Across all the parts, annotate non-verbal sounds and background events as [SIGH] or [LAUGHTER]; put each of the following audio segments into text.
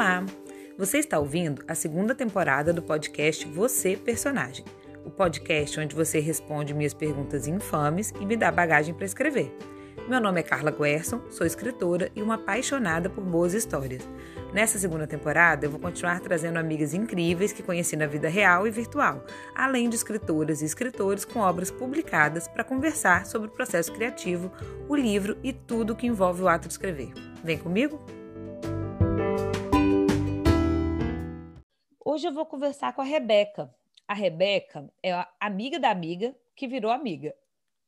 Olá! Você está ouvindo a segunda temporada do podcast Você Personagem, o podcast onde você responde minhas perguntas infames e me dá bagagem para escrever. Meu nome é Carla Guerson, sou escritora e uma apaixonada por boas histórias. Nessa segunda temporada, eu vou continuar trazendo amigas incríveis que conheci na vida real e virtual, além de escritoras e escritores com obras publicadas para conversar sobre o processo criativo, o livro e tudo que envolve o ato de escrever. Vem comigo? Hoje eu vou conversar com a Rebeca. A Rebeca é a amiga da amiga que virou amiga.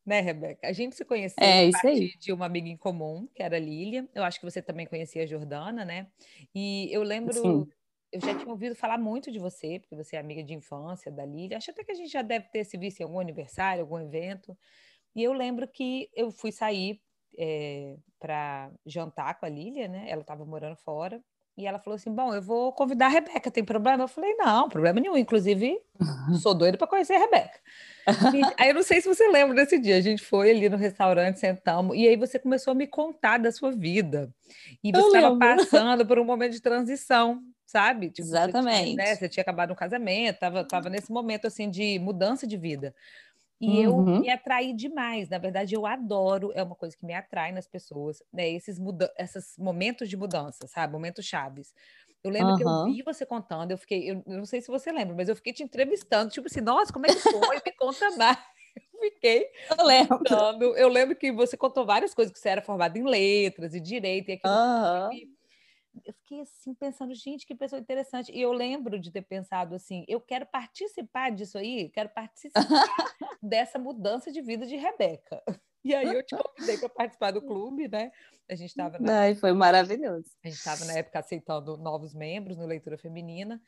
Né, Rebeca? A gente se conheceu é, a partir aí. de uma amiga em comum, que era a Lília. Eu acho que você também conhecia a Jordana, né? E eu lembro, Sim. eu já tinha ouvido falar muito de você, porque você é amiga de infância da Lília. Acho até que a gente já deve ter se visto em algum aniversário, algum evento. E eu lembro que eu fui sair é, para jantar com a Lília, né? Ela estava morando fora. E ela falou assim: Bom, eu vou convidar a Rebeca, tem problema? Eu falei: Não, problema nenhum. Inclusive, [LAUGHS] sou doida para conhecer a Rebeca. E, aí eu não sei se você lembra desse dia. A gente foi ali no restaurante, sentamos, e aí você começou a me contar da sua vida. E você estava passando por um momento de transição, sabe? Tipo, Você tinha, Exatamente. né, você tinha acabado um casamento, estava tava nesse momento assim de mudança de vida. E eu Uhum. me atraí demais. Na verdade, eu adoro, é uma coisa que me atrai nas pessoas, né? Esses, muda esses momentos de mudança, sabe? Momentos chaves. Eu lembro que eu vi você contando, eu fiquei, eu eu não sei se você lembra, mas eu fiquei te entrevistando, tipo assim, nossa, como é que foi? Me conta mais. [LAUGHS] Eu fiquei Eu lembro. contando. Eu lembro que você contou várias coisas, que você era formada em letras e direito, e aquilo Aham. eu fiquei assim pensando, gente, que pessoa interessante. E eu lembro de ter pensado assim, eu quero participar disso aí, quero participar dessa mudança de vida de Rebeca. [LAUGHS] E aí eu te convidei para participar do clube, né? A gente estava na, Ai, foi maravilhoso. a gente estava na época aceitando novos membros no Leitura Feminina.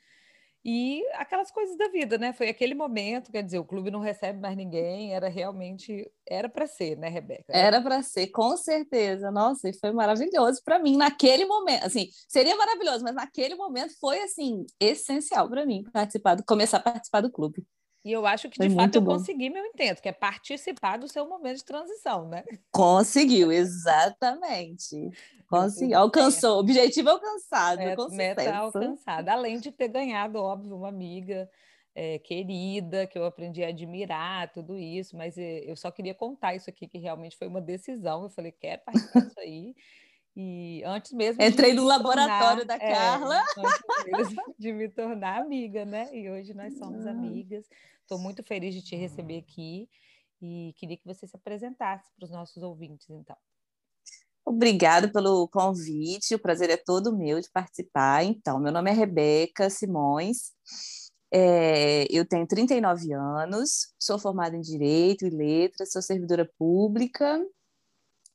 E aquelas coisas da vida, né? Foi aquele momento, quer dizer, o clube não recebe mais ninguém, era realmente, era para ser, né, Rebeca? Era para ser, com certeza. Nossa, e foi maravilhoso para mim naquele momento. Assim, seria maravilhoso, mas naquele momento foi assim essencial para mim participar, do, começar a participar do clube. E eu acho que, Foi de fato, muito eu bom. consegui meu intento, que é participar do seu momento de transição, né? Conseguiu, exatamente. [LAUGHS] Conseguiu, alcançou, objetivo alcançado, com Meta alcançada. Além de ter ganhado, óbvio, uma amiga é, querida, que eu aprendi a admirar, tudo isso, mas é, eu só queria contar isso aqui, que realmente foi uma decisão. Eu falei, quero participar disso aí. E antes mesmo. Entrei me no laboratório tornar- da Carla. antes mesmo de me tornar amiga, né? E hoje nós somos Ah. amigas. Estou muito feliz de te receber aqui e queria que você se apresentasse para os nossos ouvintes, então. Obrigada pelo convite, o prazer é todo meu de participar. Então, meu nome é Rebeca Simões, é, eu tenho 39 anos, sou formada em Direito e Letras, sou servidora pública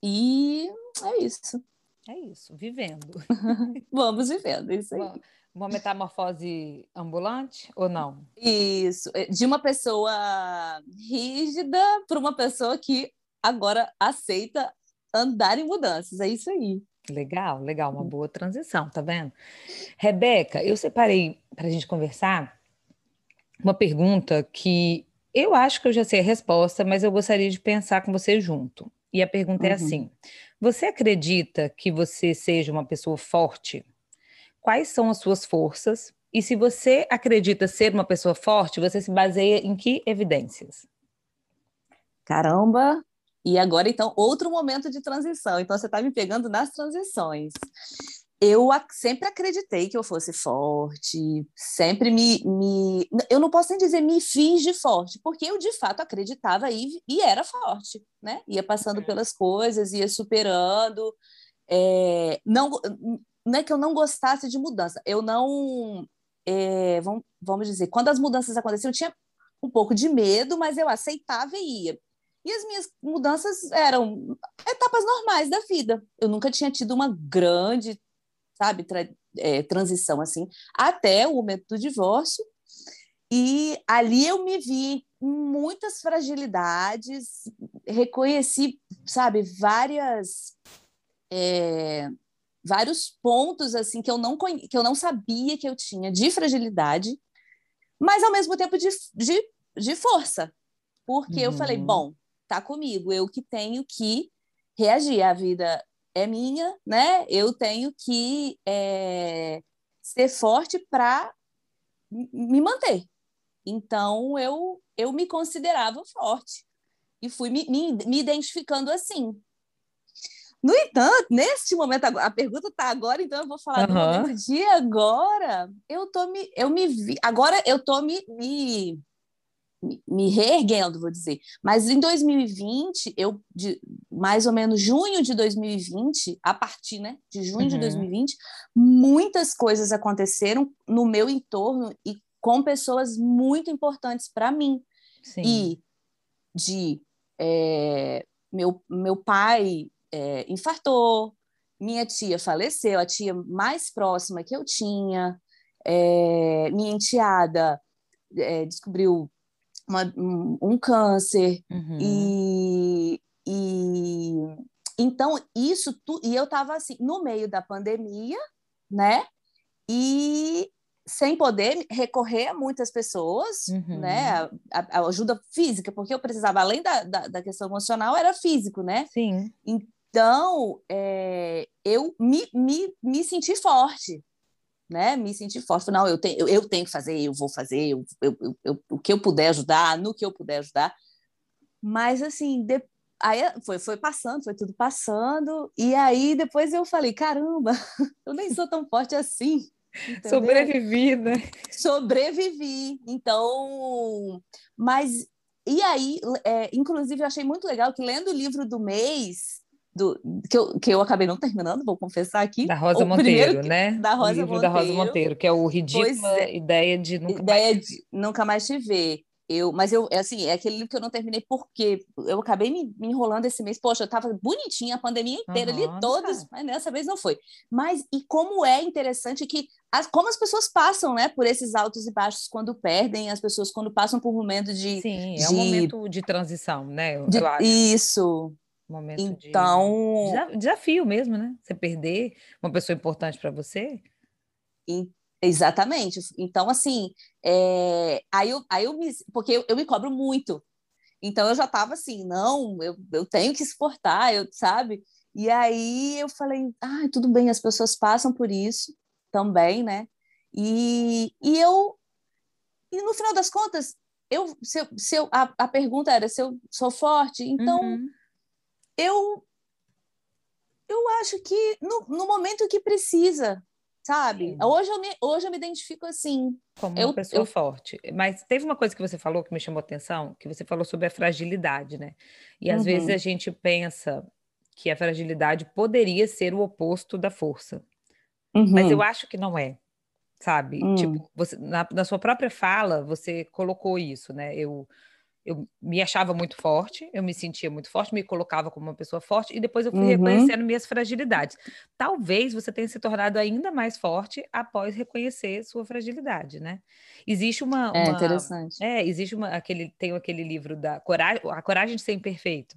e é isso. É isso, vivendo. [LAUGHS] Vamos vivendo, é isso aí. Uma, uma metamorfose ambulante ou não? Isso, é, de uma pessoa rígida para uma pessoa que agora aceita andar em mudanças, é isso aí. Legal, legal, uma boa transição, tá vendo? Rebeca, eu separei para a gente conversar uma pergunta que eu acho que eu já sei a resposta, mas eu gostaria de pensar com você junto. E a pergunta é Uhum. assim: você acredita que você seja uma pessoa forte? Quais são as suas forças? E se você acredita ser uma pessoa forte, você se baseia em que evidências? Caramba! E agora, então, outro momento de transição. Então, você está me pegando nas transições. Eu sempre acreditei que eu fosse forte, sempre me, me. Eu não posso nem dizer me fiz de forte, porque eu de fato acreditava e, e era forte, né? Ia passando pelas coisas, ia superando. É, não, não é que eu não gostasse de mudança, eu não. é, vamos, vamos dizer, quando as mudanças aconteciam, eu tinha um pouco de medo, mas eu aceitava e ia. E as minhas mudanças eram etapas normais da vida. Eu nunca tinha tido uma grande, sabe, tra- é, transição assim, até o momento do divórcio. E ali eu me vi em muitas fragilidades, reconheci, sabe, várias é, vários pontos assim que eu não conhe- que eu não sabia que eu tinha de fragilidade, mas ao mesmo tempo de, de, de força, porque eu falei, Uhum. bom, tá comigo, eu que tenho que reagir, a vida é minha, né? Eu tenho que é, ser forte para me manter. Então, eu, eu me considerava forte e fui me, me, me identificando assim. No entanto, neste momento, a pergunta está agora, então eu vou falar uhum. do momento de agora. Eu tô me, eu me vi, agora eu tô me, me, me reerguendo, vou dizer. Mas em 2020, eu de mais ou menos junho de 2020, a partir, né, de junho uhum. de 2020, muitas coisas aconteceram no meu entorno e com pessoas muito importantes para mim. Sim. E de é, meu, meu pai é, infartou, minha tia faleceu, a tia mais próxima que eu tinha, é, minha enteada é, descobriu uma, um, um, câncer uhum. e, e então isso tu, e eu estava assim no meio da pandemia, né? E sem poder recorrer a muitas pessoas, uhum. né? A, a, ajuda física, porque eu precisava, além da, da, da, questão emocional, era físico, né? Sim. Então, é, eu me, me, me senti forte, né? Me senti forte. Não, eu tenho, eu, eu tenho que fazer, eu vou fazer, eu, eu, eu, o que eu puder ajudar, no que eu puder ajudar. Mas, assim, de, aí foi, foi passando, foi tudo passando. E aí, depois eu falei, caramba, [LAUGHS] eu nem sou tão forte assim. Entendeu? Sobrevivi, né? Sobrevivi. Então, mas e aí, é, inclusive, eu achei muito legal que lendo o livro do mês, do, que, eu, que eu acabei não terminando, vou confessar aqui. Da Rosa Monteiro, que, né? Da Rosa o livro Monteiro. da Rosa Monteiro, que é o ridícula é, ideia de nunca ideia mais de nunca mais te ver. Eu, mas eu, é assim, é aquele livro que eu não terminei porque eu acabei me, me enrolando esse mês. Poxa, eu estava bonitinha a pandemia inteira, uhum, ali todos, mas nessa vez não foi. Mas e como é interessante que as, como as pessoas passam, né, por esses altos e baixos quando perdem, as pessoas quando passam por um momento de Sim, de, é um momento de transição, né? De. Isso. Momento então, de desafio mesmo, né? Você perder uma pessoa importante para você. E, Exatamente. Então, assim, é... aí, eu, aí eu me. Porque eu, eu me cobro muito. Então eu já estava assim, não, eu, eu tenho que exportar, eu, sabe? E aí eu falei, ah, tudo bem, as pessoas passam por isso também, né? E, e eu. E no final das contas, eu, se eu, se eu, a, a pergunta era se eu sou forte, então uhum. Eu eu acho que no, no momento que precisa, sabe? Hoje eu, me, hoje eu me identifico assim. Como eu, uma pessoa eu... forte. Mas teve uma coisa que você falou que me chamou atenção, que você falou sobre a fragilidade, né? E às uhum. vezes a gente pensa que a fragilidade poderia ser o oposto da força. Uhum. Mas eu acho que não é, sabe? Uhum. Tipo, você, na, na sua própria fala, você colocou isso, né? Eu eu me achava muito forte, eu me sentia muito forte, me colocava como uma pessoa forte e depois eu fui uhum. reconhecendo minhas fragilidades. Talvez você tenha se tornado ainda mais forte após reconhecer sua fragilidade, né? Existe uma, é uma interessante. É, existe uma aquele tem aquele livro da coragem, a coragem de ser imperfeito.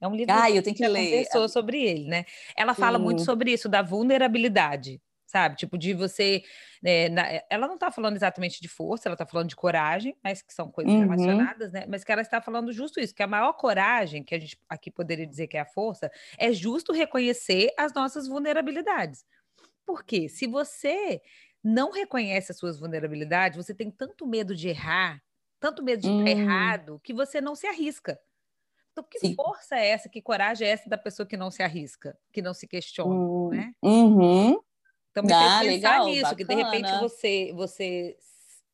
É um livro ah, eu tenho que, que ler. conversou sobre ele, né? Ela fala muito sobre isso da vulnerabilidade sabe? Tipo, de você. Né, na, ela não está falando exatamente de força, ela está falando de coragem, mas que são coisas uhum. relacionadas, né? Mas que ela está falando justo isso, que a maior coragem, que a gente aqui poderia dizer que é a força, é justo reconhecer as nossas vulnerabilidades. Porque se você não reconhece as suas vulnerabilidades, você tem tanto medo de errar, tanto medo de hum. errado, que você não se arrisca. Então, que Sim. força é essa, que coragem é essa da pessoa que não se arrisca, que não se questiona, hum. né? Uhum. Então, ah, fez pensar legal, nisso, bacana. que de repente você, você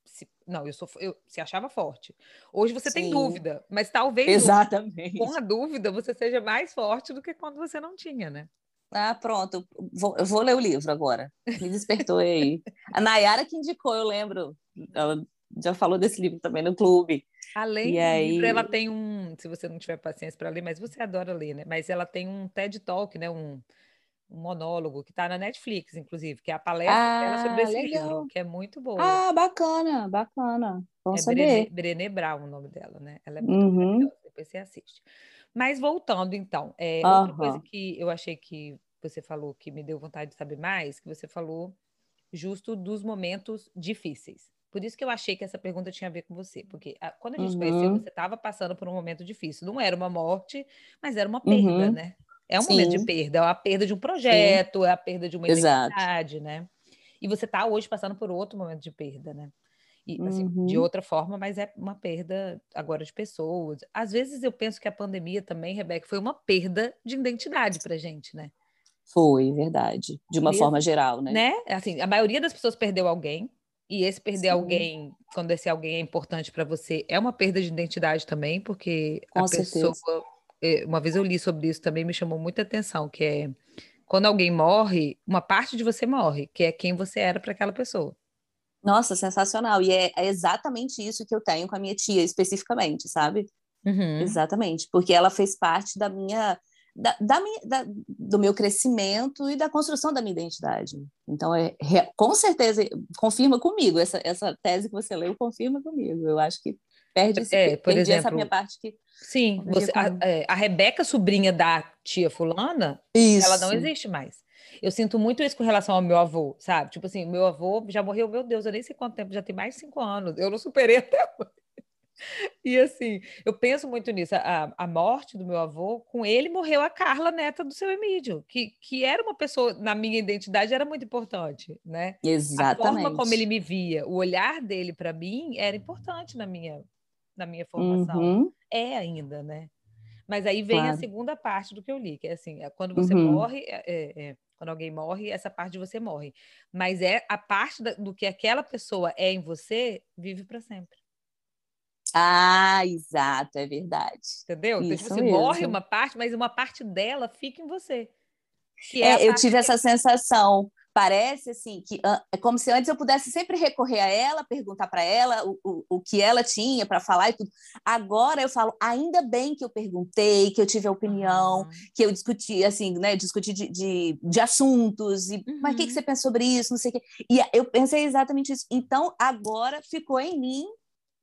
se, não, eu sou eu se achava forte. Hoje você Sim. tem dúvida, mas talvez Exatamente. com a dúvida você seja mais forte do que quando você não tinha, né? Ah, pronto. Vou, eu vou ler o livro agora. Me despertou aí. a Nayara que indicou, eu lembro. Ela já falou desse livro também no clube. Além e do aí... livro, ela tem um, se você não tiver paciência para ler, mas você adora ler, né? Mas ela tem um TED Talk, né? Um um monólogo que está na Netflix, inclusive, que é a palestra ah, dela sobre esse legal. livro, que é muito boa. Ah, bacana, bacana. Vamos é saber. Brené, Brené Brown o nome dela, né? Ela é muito uhum. maravilhosa, depois você assiste. Mas voltando, então, é, uhum. outra coisa que eu achei que você falou que me deu vontade de saber mais, que você falou justo dos momentos difíceis. Por isso que eu achei que essa pergunta tinha a ver com você, porque a, quando a gente uhum. conheceu, você estava passando por um momento difícil. Não era uma morte, mas era uma perda, uhum. né? É um Sim. momento de perda, é a perda de um projeto, Sim. é a perda de uma identidade, né? E você está hoje passando por outro momento de perda, né? E, assim, uhum. de outra forma, mas é uma perda agora de pessoas. Às vezes eu penso que a pandemia também, Rebeca, foi uma perda de identidade para gente, né? Foi, verdade. De uma Mesmo, forma geral, né? né? Assim, a maioria das pessoas perdeu alguém, e esse perder Sim. alguém, quando esse alguém é importante para você, é uma perda de identidade também, porque Com a certeza. pessoa. É, uma vez eu li sobre isso também, me chamou muita atenção, que é quando alguém morre, uma parte de você morre, que é quem você era para aquela pessoa. Nossa, sensacional. E é, é, exatamente isso que eu tenho com a minha tia, especificamente, sabe? Uhum. Exatamente. Porque ela fez parte da minha. Da, da minha da, do meu crescimento e da construção da minha identidade. Então, é, com certeza, confirma comigo. Essa, essa tese que você leu confirma comigo. Eu acho que perde, esse, é, por exemplo, essa minha parte que. Sim, você, a, é, a Rebeca, sobrinha da tia Fulana, isso. ela não existe mais. Eu sinto muito isso com relação ao meu avô, sabe? Tipo assim, meu avô já morreu, meu Deus, eu nem sei quanto tempo, já tem mais de cinco anos. Eu não superei [LAUGHS] até hoje. E assim, eu penso muito nisso. A, a morte do meu avô, com ele morreu a Carla, neta do seu Emílio, que, que era uma pessoa, na minha identidade, era muito importante, né? Exatamente. A forma como ele me via, o olhar dele para mim era importante na minha, na minha formação. Uhum. É ainda, né? Mas aí vem claro. a segunda parte do que eu li, que é assim, é quando você uhum. morre, é, é, é, quando alguém morre, essa parte de você morre. Mas é a parte da, do que aquela pessoa é em você, vive para sempre. Ah, exato, é verdade. Entendeu? Então, tipo, você mesmo. morre uma parte, mas uma parte dela fica em você. É, é eu tive essa sensação parece assim que é como se antes eu pudesse sempre recorrer a ela, perguntar para ela o, o, o que ela tinha para falar e tudo. Agora eu falo, ainda bem que eu perguntei, que eu tive a opinião, uhum. que eu discuti, assim, né, discuti de, de, de assuntos, e uhum. mas o que, que você pensa sobre isso, não sei o quê. E eu pensei exatamente isso. Então, agora ficou em mim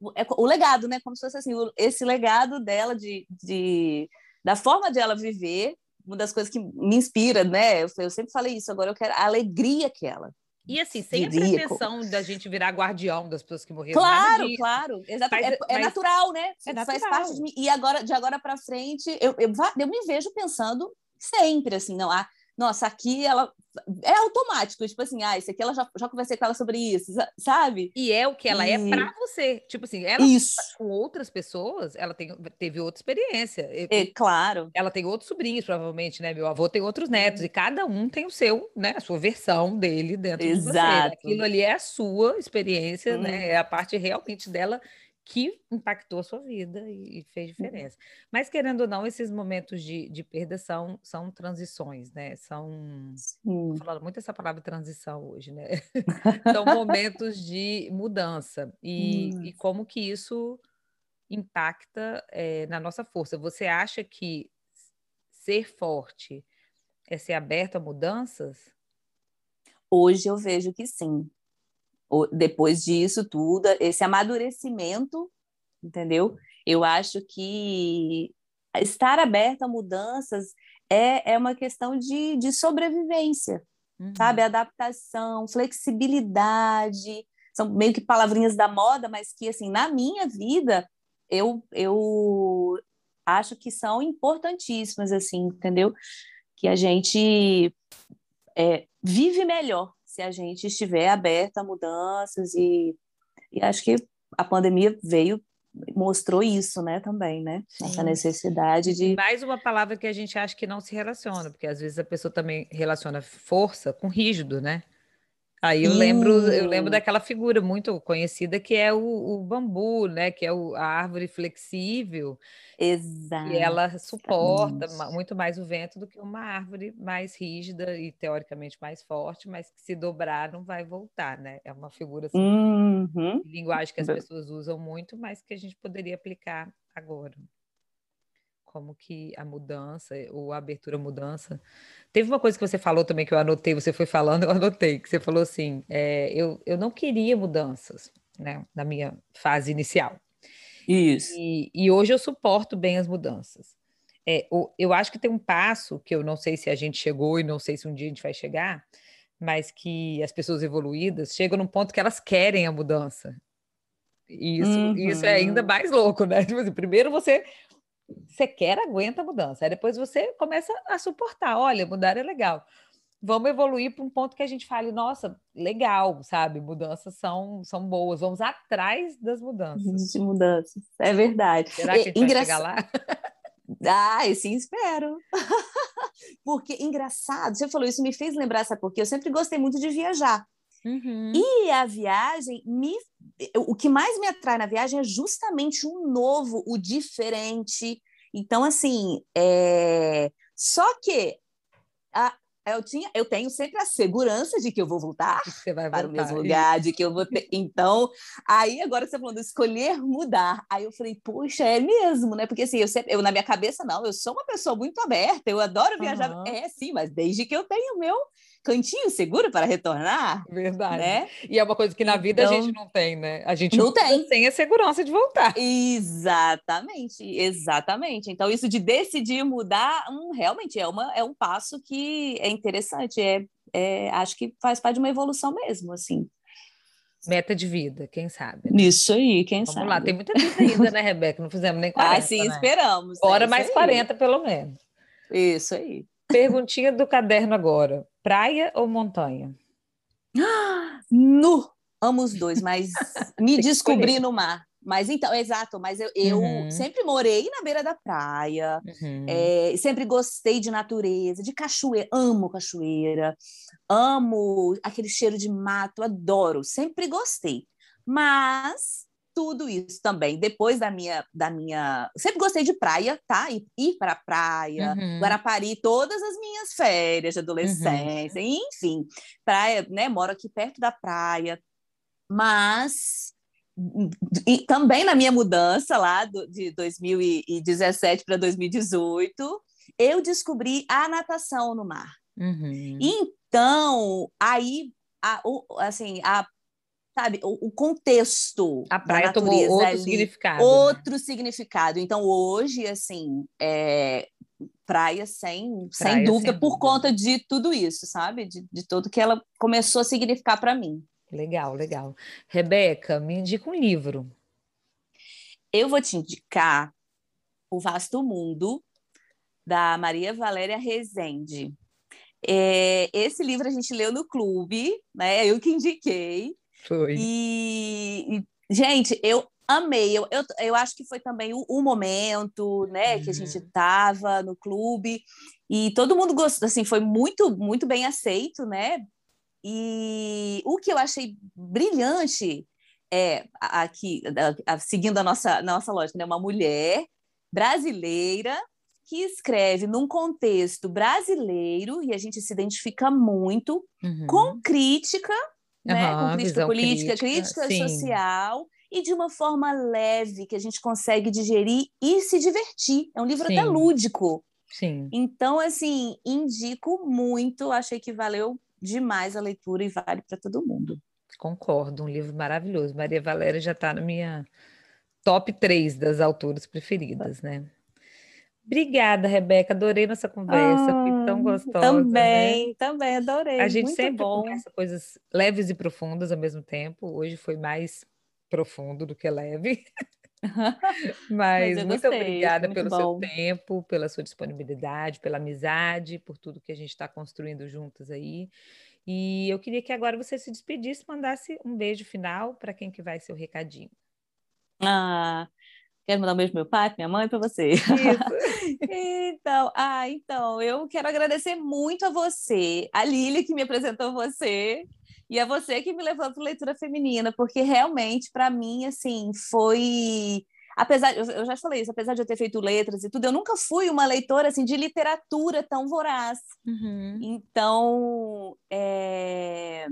o, é, o legado, né, como se fosse assim, esse legado dela de, de da forma de ela viver uma das coisas que me inspira, né? Eu, eu sempre falei isso, agora eu quero a alegria que ela. E assim, sem a pretensão da gente virar guardião das pessoas que morreram. Claro, claro. Exatamente. É, é natural, né? É natural. Faz parte de mim. E agora, de agora para frente, eu, eu, eu, me vejo pensando sempre assim, não, ah, nossa, aqui ela é automático, tipo assim, ah, isso aqui ela já, já conversei com ela sobre isso, sabe? E é o que ela é e... é para você. Tipo assim, ela isso. com outras pessoas, ela tem, teve outra experiência. É, claro. Ela tem outros sobrinhos, provavelmente, né? Meu avô tem outros netos, e cada um tem o seu, né? A sua versão dele dentro Exato. de você. Aquilo ali é a sua experiência, hum. né? Uhum. É a parte realmente dela que impactou a sua vida e, fez uhum. diferença. Uhum. Mas, querendo ou não, esses momentos de, de perda são, são transições, né? São. Estou falando muito essa palavra transição hoje, né? [LAUGHS] [LAUGHS] são momentos de mudança. E, e como que isso impacta é, na nossa força. Você acha que ser forte é ser aberto a mudanças? Hoje eu vejo que sim depois disso tudo, esse amadurecimento, entendeu? Eu acho que estar aberto a mudanças é, é uma questão de, de sobrevivência, uhum. sabe? Adaptação, flexibilidade, são meio que palavrinhas da moda, mas que, assim, na minha vida, eu, eu acho que são importantíssimas, assim, entendeu? Que a gente é, vive melhor se a gente estiver aberta a mudanças e, e acho que a pandemia veio mostrou isso, né, também, né? Essa necessidade de mais uma palavra que a gente acha que não se relaciona, porque às vezes a pessoa também relaciona força com rígido, né? Aí eu lembro, eu lembro daquela figura muito conhecida que é o, o bambu, né? Que é o, a árvore flexível. Exato. E ela suporta muito mais o vento do que uma árvore mais rígida e teoricamente mais forte, mas que se dobrar não vai voltar, né? É uma figura assim, uhum. de linguagem que as pessoas usam muito, mas que a gente poderia aplicar agora como que a mudança, ou a abertura mudança. Teve uma coisa que você falou também que eu anotei, você foi falando, [LAUGHS] eu anotei, que você falou assim, é, eu, eu não queria mudanças, né, na minha fase inicial. Isso. E, e hoje eu suporto bem as mudanças. É, eu acho que tem um passo que eu não sei se a gente chegou e não sei se um dia a gente vai chegar, mas que as pessoas evoluídas chegam num ponto que elas querem a mudança. E isso, uhum. isso é ainda uhum. mais louco, né? [LAUGHS] Tipo assim, primeiro você você quer, aguenta a mudança. Aí depois você começa a suportar. Olha, mudar é legal. vamos evoluir para um ponto que a gente fale, nossa, legal, sabe? Mudanças são, são boas, vamos atrás das mudanças. De mudanças, é verdade. Será que a gente vai chegar lá? [LAUGHS] Ah, sim, espero. [LAUGHS] porque, engraçado, você falou isso, me fez lembrar, sabe porque eu sempre gostei muito de viajar. Uhum. E a viagem, me, o que mais me atrai na viagem é justamente o novo, o diferente. Então, assim, é... só que a, eu, tinha, eu tenho sempre a segurança de que eu vou voltar para o mesmo lugar, de que eu vou [LAUGHS] ter. Então, aí agora você falando escolher mudar. Aí eu falei, poxa, é mesmo, né? Porque assim, eu, sempre, eu na minha cabeça, não, eu sou uma pessoa muito aberta, eu adoro viajar. Uhum. É, sim, mas desde que eu tenho o meu cantinho seguro para retornar. Verdade. Né? E é uma coisa que na vida então, a gente não tem, né? A gente não tem. sem a segurança de voltar. Exatamente, exatamente. Então, isso de decidir mudar, hum, realmente é, uma, é um passo que é interessante. É, é, acho que faz parte de uma evolução mesmo, assim. Meta de vida, quem sabe? Né? Isso aí, quem Vamos sabe. Vamos lá, tem muita vida ainda, né, Rebeca? Não fizemos nem 40. Ah, sim, né? esperamos. Bora é mais aí. 40, pelo menos. Isso aí. Perguntinha do caderno agora. Praia ou montanha? Nu! Amo os dois, mas [LAUGHS] me descobri no mar. Mas então, exato, mas eu, eu uhum. sempre morei na beira da praia, uhum. é, sempre gostei de natureza, de cachoeira, amo cachoeira, amo aquele cheiro de mato, adoro, sempre gostei. Mas tudo isso também. Depois da minha, da minha, sempre gostei de praia, tá? Ir, ir para praia, uhum. Guarapari, todas as minhas férias de adolescência, uhum. enfim, praia, né? Moro aqui perto da praia, mas e também na minha mudança lá do, de 2017 para 2018, eu descobri a natação no mar. Uhum. Então, aí, a, assim, a sabe, o, o contexto. A praia tomou outro ali, significado. Outro né? significado. Então, hoje, assim, é, praia sem, praia sem dúvida, sem por dúvida. conta de tudo isso, sabe? De, de tudo que ela começou a significar para mim. Legal, legal. Rebeca, me indica um livro. Eu vou te indicar O Vasto Mundo, da Maria Valéria Rezende. É, esse livro a gente leu no clube, né? Eu que indiquei. Foi. E, e gente, eu amei. Eu, eu, eu acho que foi também o, o momento, né, uhum. que a gente estava no clube e todo mundo gostou, assim, foi muito, muito bem aceito, né? E o que eu achei brilhante é aqui, seguindo a nossa, nossa lógica, né, uma mulher brasileira que escreve num contexto brasileiro e a gente se identifica muito uhum. com crítica né? com crítica política, crítica, crítica social e de uma forma leve que a gente consegue digerir e se divertir. É um livro sim. até lúdico. Sim. Então, assim, indico muito, achei que valeu demais a leitura e vale para todo mundo. Concordo, um livro maravilhoso. Maria Valéria já está na minha top 3 das autoras preferidas, né? Obrigada, Rebeca. Adorei nossa conversa. Ah, Foi tão gostosa. Também, né? também adorei. A gente Muito sempre bom. conversa coisas leves e profundas ao mesmo tempo. Hoje foi mais profundo do que leve. [LAUGHS] Mas, Mas muito gostei, obrigada muito pelo bom. seu tempo, pela sua disponibilidade, pela amizade, por tudo que a gente está construindo juntas aí. E eu queria que agora você se despedisse, mandasse um beijo final para quem que vai ser o recadinho. Ah, Quero mandar um beijo pro meu pai, pra minha mãe e para você. [LAUGHS] então, ah, então, eu quero agradecer muito a você, a Lília que me apresentou você, e a você que me levou para leitura feminina, porque realmente, para mim, assim, foi. Apesar, eu já falei isso, apesar de eu ter feito letras e tudo, eu nunca fui uma leitora assim de literatura tão voraz. Uhum. Então, é...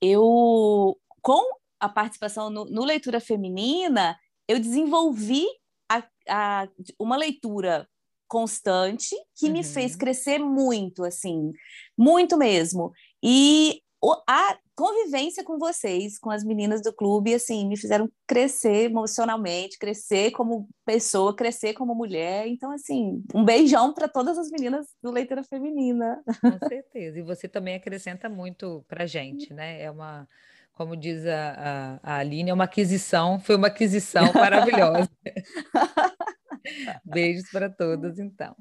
eu com a participação no, no leitura feminina, eu desenvolvi a, a, uma leitura constante que uhum. me fez crescer muito, assim, muito mesmo. E a convivência com vocês, com as meninas do clube, assim, me fizeram crescer emocionalmente, crescer como pessoa, crescer como mulher. Então, assim, um beijão para todas as meninas do Leitura Feminina. Com certeza. E você também acrescenta muito para gente, [LAUGHS] né? É uma como diz a, a, a Aline, é uma aquisição, foi uma aquisição [LAUGHS] maravilhosa. [LAUGHS] Beijos para todas, então.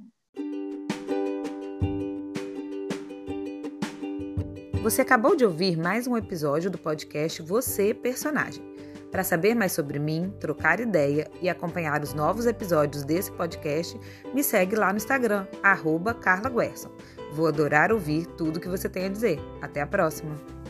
Você acabou de ouvir mais um episódio do podcast Você Personagem. Para saber mais sobre mim, trocar ideia e acompanhar os novos episódios desse podcast, me segue lá no Instagram, arroba Carla Guerson. Vou adorar ouvir tudo que você tem a dizer. Até a próxima!